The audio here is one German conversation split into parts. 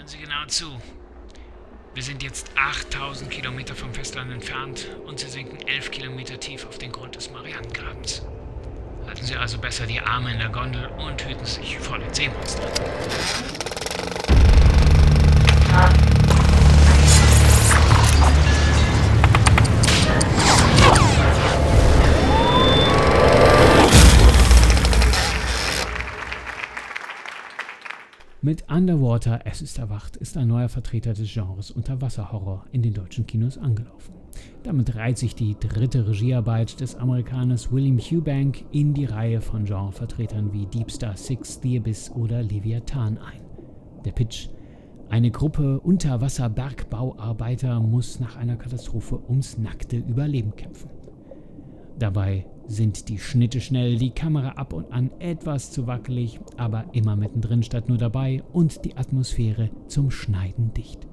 Hören Sie genau zu. Wir sind jetzt 8000 Kilometer vom Festland entfernt und Sie sinken 11 Kilometer tief auf den Grund des Marianengrabens. Halten Sie also besser die Arme in der Gondel und hüten sich vor den Seemonstern. Mit Underwater, es ist erwacht, ist ein neuer Vertreter des Genres Unterwasserhorror in den deutschen Kinos angelaufen. Damit reiht sich die dritte Regiearbeit des Amerikaners William Hubank in die Reihe von Genrevertretern wie Deep Star Six, The Abyss oder Leviathan ein. Der Pitch eine Gruppe Unterwasser-Bergbauarbeiter muss nach einer Katastrophe ums nackte Überleben kämpfen. Dabei sind die Schnitte schnell, die Kamera ab und an etwas zu wackelig, aber immer mittendrin statt nur dabei und die Atmosphäre zum Schneiden dicht.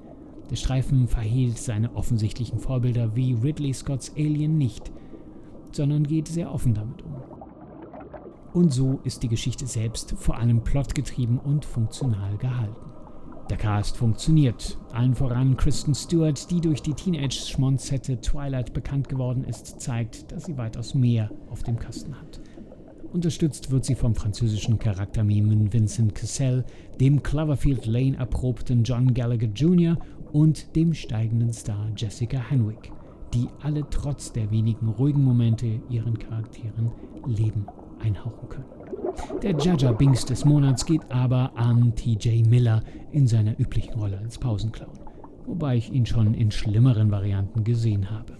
Der Streifen verhielt seine offensichtlichen Vorbilder wie Ridley Scotts Alien nicht, sondern geht sehr offen damit um. Und so ist die Geschichte selbst vor allem plotgetrieben und funktional gehalten. Der Cast funktioniert. Allen voran Kristen Stewart, die durch die Teenage-Schmonzette Twilight bekannt geworden ist, zeigt, dass sie weitaus mehr auf dem Kasten hat. Unterstützt wird sie vom französischen Charaktermimen Vincent Cassel, dem Cloverfield Lane erprobten John Gallagher Jr. und dem steigenden Star Jessica Henwick, die alle trotz der wenigen ruhigen Momente ihren Charakteren Leben einhauchen können. Der Jaja Binks des Monats geht aber an TJ Miller in seiner üblichen Rolle als Pausenclown, wobei ich ihn schon in schlimmeren Varianten gesehen habe.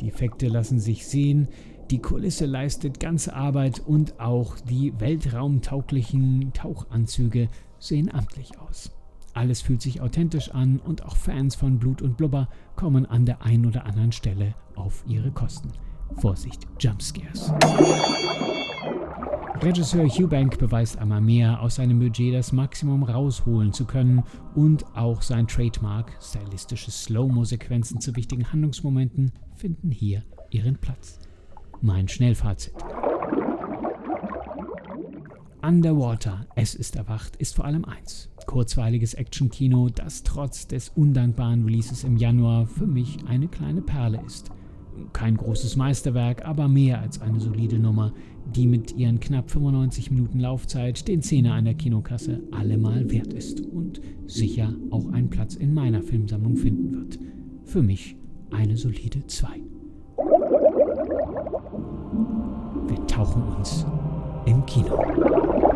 Die Effekte lassen sich sehen, die Kulisse leistet ganze Arbeit und auch die weltraumtauglichen Tauchanzüge sehen amtlich aus. Alles fühlt sich authentisch an und auch Fans von Blut und Blubber kommen an der einen oder anderen Stelle auf ihre Kosten. Vorsicht, Jumpscares. Regisseur Hubank beweist einmal mehr, aus seinem Budget das Maximum rausholen zu können und auch sein Trademark, stylistische Slow-Mo-Sequenzen zu wichtigen Handlungsmomenten, finden hier ihren Platz. Mein Schnellfazit. Underwater, es ist erwacht, ist vor allem eins. Kurzweiliges Actionkino, das trotz des undankbaren Releases im Januar für mich eine kleine Perle ist. Kein großes Meisterwerk, aber mehr als eine solide Nummer, die mit ihren knapp 95 Minuten Laufzeit den Zehner der Kinokasse allemal wert ist und sicher auch einen Platz in meiner Filmsammlung finden wird. Für mich eine solide 2. Wir tauchen uns im Kino.